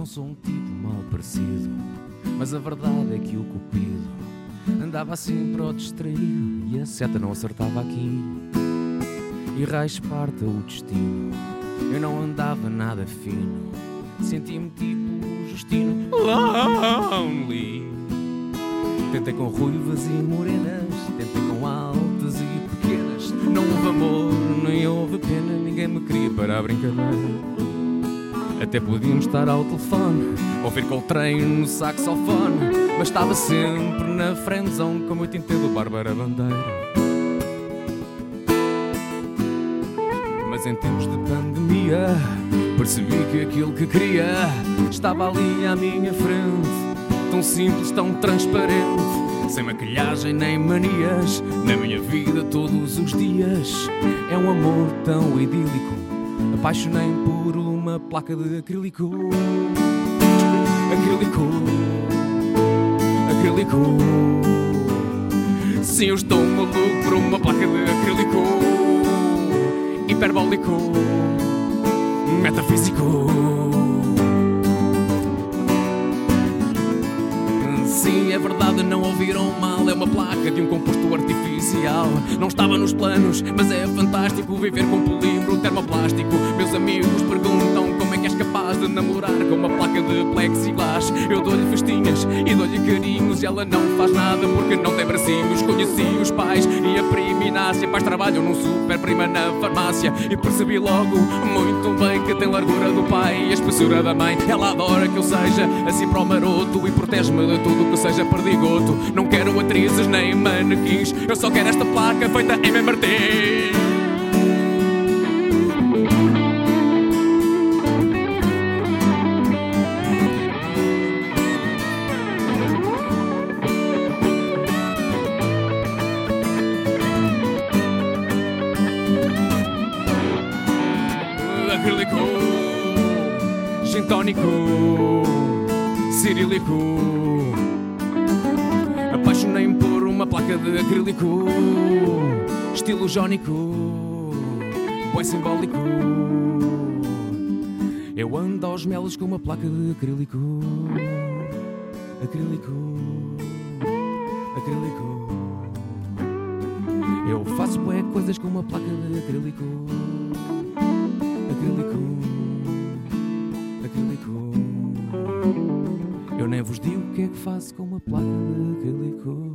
Não sou um tipo mal parecido, mas a verdade é que o cupido andava sempre ao distraído e a seta não acertava aqui. E raiz parta o destino, eu não andava nada fino, sentia-me tipo Justino Lonely. Tentei com ruivas e morenas, tentei com altas e pequenas. Não houve amor, nem houve pena, ninguém me queria para a brincadeira. Até podíamos estar ao telefone, ouvir com o trem no saxofone, mas estava sempre na friendzone como eu tentei do Bárbara Bandeira. Mas em tempos de pandemia, percebi que aquilo que queria estava ali à minha frente, tão simples, tão transparente. Sem maquilhagem nem manias, na minha vida todos os dias. É um amor tão idílico, apaixonei por uma placa de acrílico. Acrílico, acrílico. Sim, eu estou maluco por uma placa de acrílico. Hiperbólico, metafísico. Sim, é verdade, não ouviram mal. É uma placa de um composto artificial. Não estava nos planos, mas é fantástico viver com polímero termoplástico. Meus amigos perguntam de namorar com uma placa de plexiglas. Eu dou-lhe festinhas e dou-lhe carinhos. E ela não faz nada porque não tem bracinhos. Conheci os pais e a prima Inácia. Pais trabalham num super prima na farmácia. E percebi logo muito bem que tem largura do pai e a espessura da mãe. Ela adora que eu seja assim para o maroto e protege-me de tudo que seja perdigoto. Não quero atrizes nem manequins. Eu só quero esta placa feita em M. Acrílico, gin tónico, cirílico. Apaixonei-me por uma placa de acrílico, estilo jónico, bué simbólico. Eu ando aos melos com uma placa de acrílico, acrílico, acrílico. Eu faço bué coisas com uma placa de acrílico, O que é que faço com uma placa de acrílico?